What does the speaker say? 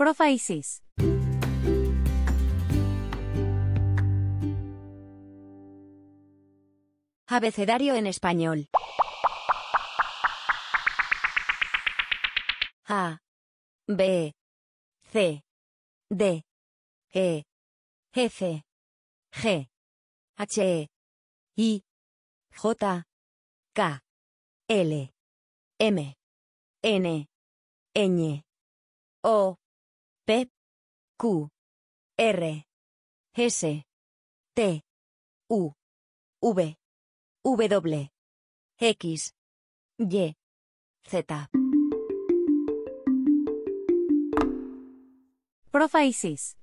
Profaísis. Abecedario en español. A. B. C. D. E. F. G. H. I. J. K. L. M. N. Ñ. O. P. Q. R. S. T. U. V. W. X. Y. Z. Profaísis.